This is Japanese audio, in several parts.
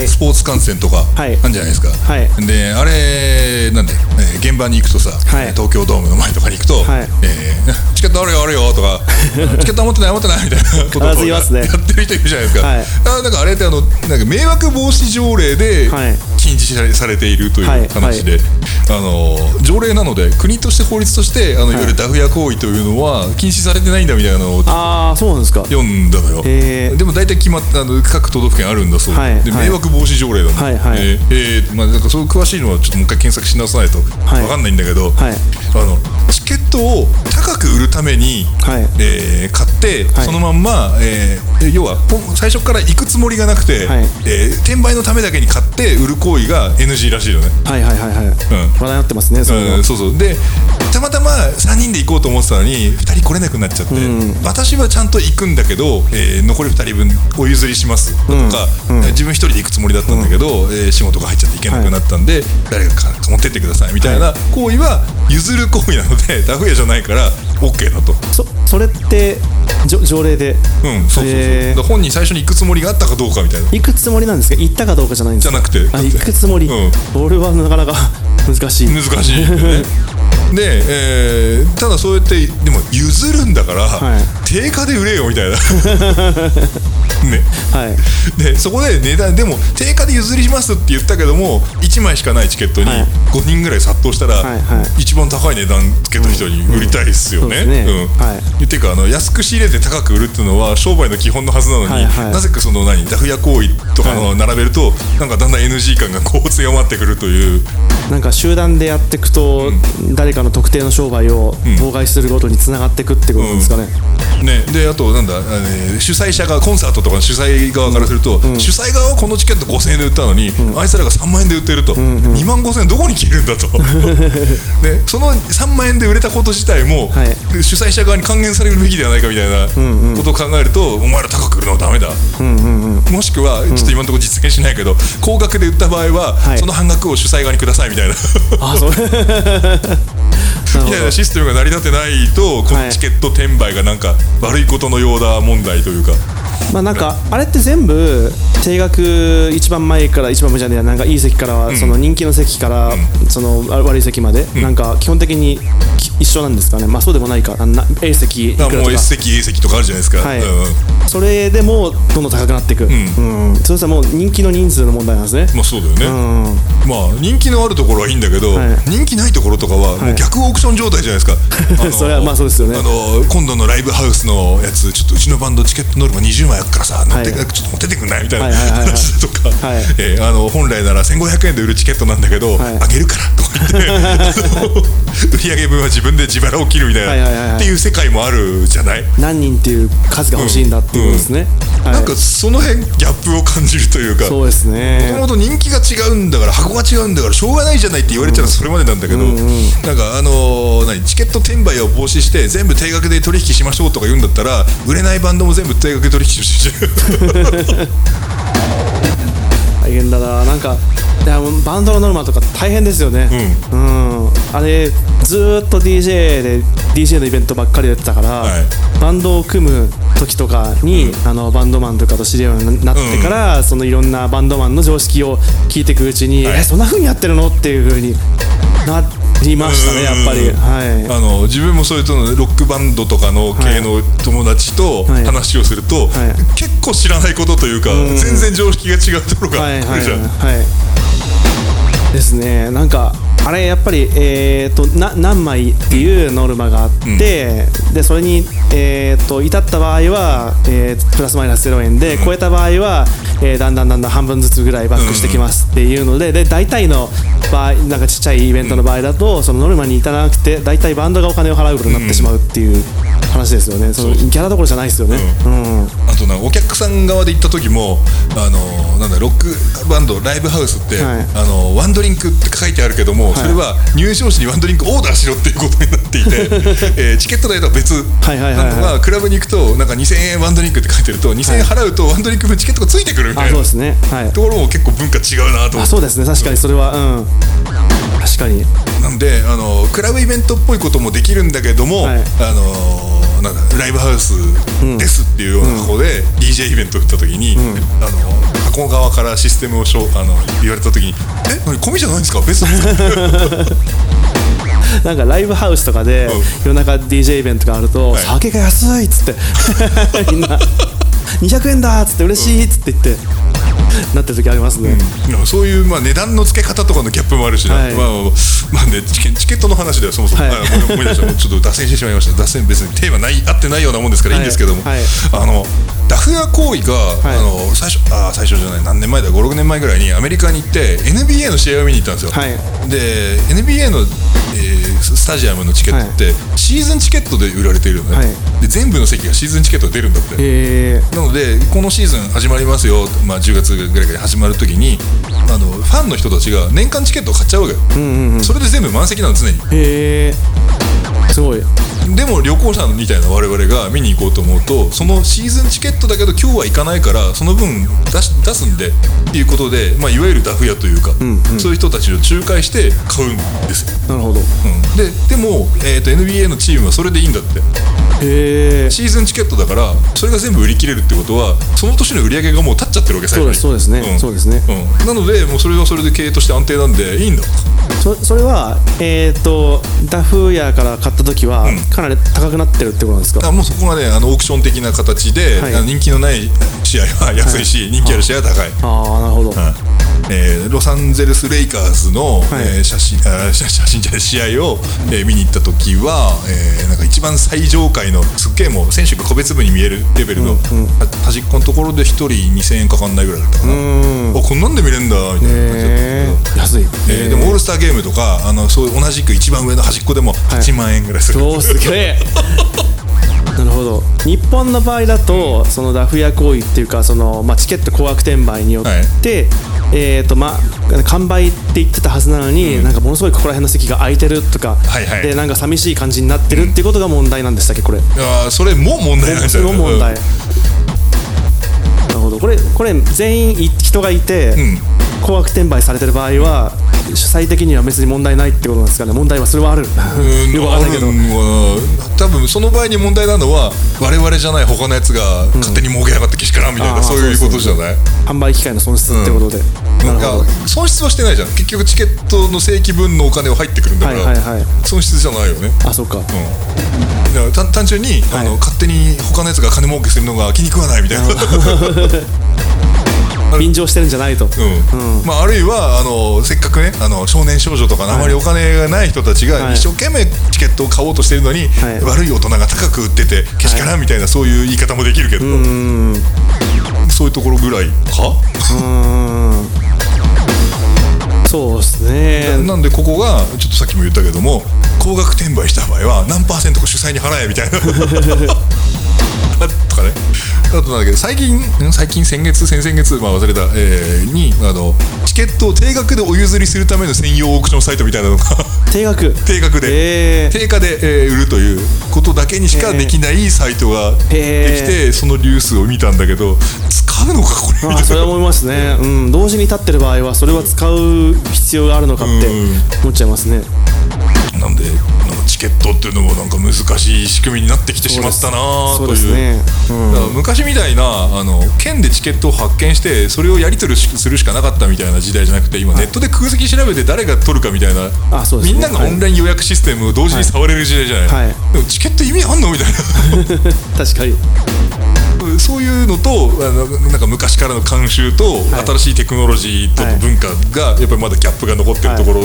はい。スポーツ観戦とかあはい。るんじゃないですか、はい。であれなんで、えー現場に行くとさ、はい。東京ドームの前とかに行くと、はい。えーチケットあるよあるよとか チケット持ってない持ってないみたいな。こと必ず言いますね。やってる人いるじゃないですか、はい。あなんかあれってあのなんか迷惑防止条例ではい禁止されているというはい話で、あの条例なので国として法律としてあのい。わゆるダフ屋行為というのは禁止されてないんだみたいなのをああそうなんですか。読んだのよ、へー。でも大体決まったあの各都道府県あるんだそうで,、で迷惑防止条例だはいはい。えーえーまあ、なんかそう詳しいのはちょっともう一回検索し直さないとはい。分かんないんだけど、はい。あのチケットを高く売るために、はい。えー買って、はい。そのまんま、えー要は最初から行くつもりがなくて、はい。えー転売のためだけに買って売る行為が NG らしいよね。はいはいはいはい、話題になってますねそうん、そうそう。でたまたま3人で行こうと思ってたのに2人来れなくなっちゃって、私はちゃんと行くんだけど、えー残り2人分お譲りしますとか、自分1人で行くつもりだったんだけど、えー仕事が入っちゃって行けなくなったんで、誰か持ってってくださいみたいな行為は譲る行為なのでダフ屋じゃないから OK だと。そそれってじょ条例で？うん、そうそうそう。へー。本人最初に行くつもりがあったかどうかみたいな。行くつもりなんですか？行ったかどうかじゃないんですか？じゃなくて。あ行くつもり、うん。俺はなかなか 難しい。難しいよね。で、えーただそうやってでも譲るんだから、はい。定価で売れよみたいな ね。はい。でそこで値段でも定価で譲りしますって言ったけども1枚しかないチケットにはい。5人ぐらい殺到したら、はいはい。一番高い値段つけた人に売りたいですよね。っていうかあの安く仕入れて高く売るっていうのは商売の基本のはずなのに、はい。はいなぜかその何ダフ屋行為とかの並べると、なんかだんだん NG 感がこう強まってくるというなんか集団でやっていくと、誰かの特定の商売を妨害することにつながっていくってことですかね、ね、であとなんだ、あの主催者側コンサートとかの主催側からすると、主催側はこのチケット5000円で売ったのに、あいつらが3万円で売ってると、2万5000円どこに消えるんだと。で その3万円で売れたこと自体も、はい。主催者側に還元されるべきではないかみたいなことを考えると、お前ら高く売るのはダメだ、もしくはちょっと今のところ実現しないけど、高額で売った場合は、はい。その半額を主催側にくださいみたいな。あそう。なるほみたいなシステムが成り立ってないとこのチケット転売がなんか悪いことのようだ問題というか、どまあなんかあれって全部定額一番前から一番目じゃねなんかいい席からはその人気の席からその悪い席までなんか基本的にき一緒なんですかね。まあそうでもないか。あな A 席いくらとか。もう S 席 A 席とかあるじゃないですか、はい。それでもうどんどん高くなっていく、うん。それさもう人気の人数の問題なんですね、まあそうだよね、うん、まあ人気のあるところはいいんだけど、はい。人気ないところとかはもう逆オークション状態じゃないですか、それはまあそうですよね。あの今度のライブハウスのやつちょっとうちのバンドチケットノルマ20枚あるからさ乗って、はいちょっと持ってってくんない？みたいなはい話とか、はい。えーあの本来なら1500円で売るチケットなんだけど、はい。あげるからとか言って。売上分は自分で自腹を切るみたいな、はいはいはいはい。っていう世界もあるじゃない？何人っていう数が欲しいんだっていうことですね、はい。なんかその辺ギャップを感じるというかそうですね。もともと人気が違うんだから箱が違うんだからしょうがないじゃないって言われちゃうとそれまでなんだけど、なんかあのー何チケット転売を防止して全部定額で取引しましょうとか言うんだったら売れないバンドも全部定額で取引してる 大変だな。なんかバンドのノルマとか大変ですよね。うん、あれずーっと DJ で DJ のイベントばっかりやってたから、はい。バンドを組む時とかに、あのバンドマンとかと知り合うようになってから、そのいろんなバンドマンの常識を聞いていくうちに、はい。えそんな風にやってるの？っていう風になりましたねやっぱり。はい。あの自分もそういうとロックバンドとかの系の友達とはい。話をすると、はい。結構知らないことというか、全然常識が違うところがはいはい来るじゃん。はい。ですね。なんかあれやっぱり、えー、とな何枚っていうノルマがあって、でそれに、えー、と至った場合は、えープラスマイナス0円で、超えた場合は、えーだんだんだんだん半分ずつぐらいバックしてきますっていうのでで大体の場合なんかちっちゃいイベントの場合だと、そのノルマに至らなくて大体バンドがお金を払うことになってしまうっていう話ですよね。そのギャラどころじゃないですよね。うん。あとなお客さん側で行った時もあのなんだロックバンドライブハウスって、はい。あのワンドリンクって書いてあるけども、それは入場時にワンドリンクオーダーしろっていうことになっていて、えーチケット代とは別。なのがクラブに行くとなんか2000円ワンドリンクって書いてると2000円払うとワンドリンク分チケットがついてくるみたいな。あそうですね。はい。ところも結構文化違うなと思って。あそうですね。確かにそれはうん。確かに。なんであのクラブイベントっぽいこともできるんだけども、はい。あのなんだライブハウスですっていうようなとこで DJ イベントを打った時に、あの箱側からシステムをしょあの言われた時に「え？何？込みじゃないんですか？別ですか?」なんかライブハウスとかでうん。夜中 DJ イベントがあると、はい。酒が安いっつって。みんな。200円だっつって嬉しいっつって言って、なってる時ありますね、でもそういう、まあ、値段の付け方とかのギャップもあるしね、はい。まあまあね、チケチケットの話ではそもそも、はい。あ思い思い出した。ちょっと脱線してしまいました。脱線別にテーマない合ってないようなもんですからい。いんですけども、はい。はいあのダフ屋行為が、い。あの最初あ最初じゃない。何年前だ？56年前ぐらいにアメリカに行って NBA の試合を見に行ったんですよ、はい。で NBA の、えースタジアムのチケットって、シーズンチケットで売られているのね、はい。で全部の席がシーズンチケットで出るんだって、えなのでこのシーズン始まりますよ、まあ、10月ぐらいから始まる時にあのファンの人たちが年間チケットを買っちゃうわけよ、それで全部満席なの常に。ー、えー、すごいでも旅行者みたいな我々が見に行こうと思うとそのシーズンチケットだけど今日は行かないからその分出し出すんでっていうことで、まあ、いわゆるダフ屋というか、そういう人たちを仲介して買うんですよ、なるほど。うん、ででも、えー、と NBA のチームはそれでいいんだって。へえ。シーズンチケットだからそれが全部売り切れるってことはその年の売り上げがもう立っちゃってるわけ最初に。そうですそうですね。ん。そうですね。うん、なのでもうそれはそれで経営として安定なんでいいんだそそれはえっ、とダフ屋から買った時はかなり高くなってるってことなんですか、あもうそこがねあのオークション的な形で、はい。人気のない試合は安いし、人気ある試合は高い、ああなるほど、はい。えーロサンゼルス・レイカーズの、はい。えー写真あ写 写真じゃない試合を、えー見に行った時は、えーなんか一番最上階のすっげえもう選手が個別部に見えるレベルの、は端っこのところで1人2000円かかんないぐらいだったかな、ん。あこんなんで見れんだみたいな感じだった安い、えーでもオールスターゲームとかあのそういう同じく一番上の端っこでも8万円ぐらいする、おおすげえなるほど。日本の場合だと、そのダフ屋行為っていうかその、まあ、チケット高額転売によって、えーとまあ、完売って言ってたはずなのに、なんかものすごいここら辺の席が空いてるとか、はいはい。でなんか寂しい感じになってるっていうことが問題なんでしたっけこれ、あーそれも問題なんですそよれも問題、なるほど。これこれ全員い人がいて、ん高額転売されてる場合は主催的には別に問題ないってことなんですかね。問題はそれはある。うんよくわかんないけど。多分その場合に問題なのは我々じゃない他のやつが勝手に儲けやがってけしからんみたいな、あーそういうことじゃない？販売機会の損失ってことで、なるほど。いや損失はしてないじゃん。結局チケットの正規分のお金は入ってくるんだから、はいはいはい。損失じゃないよね。あそうか。うん。だから単単純に、あのはい。勝手に他のやつが金儲けするのが気に食わないみたいな、便乗してるんじゃないと、うん。まあ、あるいはあのせっかくねあの少年少女とかのあまりお金がない人たちがはい。一生懸命チケットを買おうとしてるのに、はい。悪い大人が高く売っててけしからんみたいなそういう言い方もできるけど、うん。そういうところぐらいか、うん。そうですね。なんでここがちょっとさっきも言ったけども高額転売した場合は何パーセントか主催に払えみたいな とかねあとなんだけど最近ん最近先月先々月、まあ、忘れた、えーにあのチケットを定額でお譲りするための専用オークションサイトみたいなのが 定額。定額で、えー。定価で、えー売るということだけにしかできないサイトができて、そのニュースを見たんだけど使うのかこれ？みたいなあそれは思いますね、うん、同時に立ってる場合はそれは使う必要があるのかってうん。思っちゃいますね。なんでなんかチケットっていうのもなんか難しい仕組みになってきてしまったなという。ね、うん。だから昔みたいなあの県でチケットを発見してそれをやり取りするしかなかったみたいな時代じゃなくて今ネットで空席調べて誰が取るかみたいなあそうですね。みんながオンライン予約システムを同時に触れる時代じゃない、はい。でもチケット意味あんのみたいな。確かにそういうのとあのなんか昔からの慣習と、はい。新しいテクノロジーとの文化がやっぱりまだギャップが残ってるところ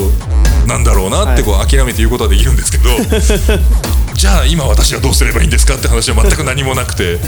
なんだろうなってこう諦めて言うことはできるんですけど、じゃあ今私はどうすればいいんですかって話は全く何もなくて。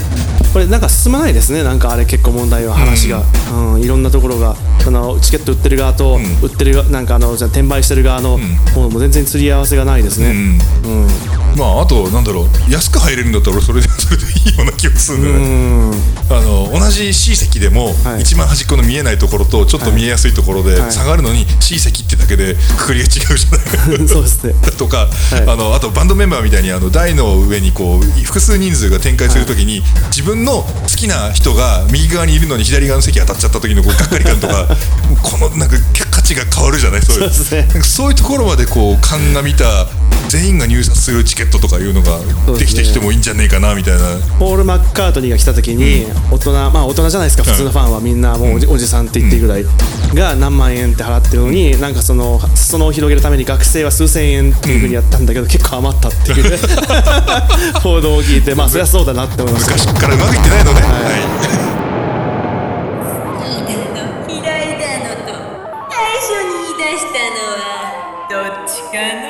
これなんか進まないですね。なんかあれ結構問題は話が、うん。いろんなところが。そのチケット売ってる側と、売ってる側なんかあのじゃあ転売してる側の方も全然釣り合わせがないですね、うん。まああとなんだろう。安く入れるんだったら俺それでそれでいいような気がするんだよね、うん。あの同じ C 席でも、はい。一番端っこの見えないところとちょっと見えやすいところではい。下がるのに C 席ってだけでくくりが違うじゃない そうですね。とか、あのあとバンドメンバーみたいにあの台の上にこう複数人数が展開するときに、自分の好きな人が右側にいるのに左側の席当たっちゃった時のこうがっかり感とかこのなんか価値が変わるじゃないそういう。そうね。そういうところまでこう鑑みた全員が入札するチケットとかいうのができてきてもいいんじゃねえかなみたいな。ポール・マッカートニーが来た時に大人まあ大人じゃないですか。普通のファンはみんなもうおじおじさんって言ってぐらいが何万円って払ってるのになんかその裾野を広げるために学生は数千円っていうふうにやったんだけど結構余ったっていう 報道を聞いてまあそりゃそうだなって思いました昔からうまくいってないのね、はい。嫌い。だのと最初に言い出したのはどっちかの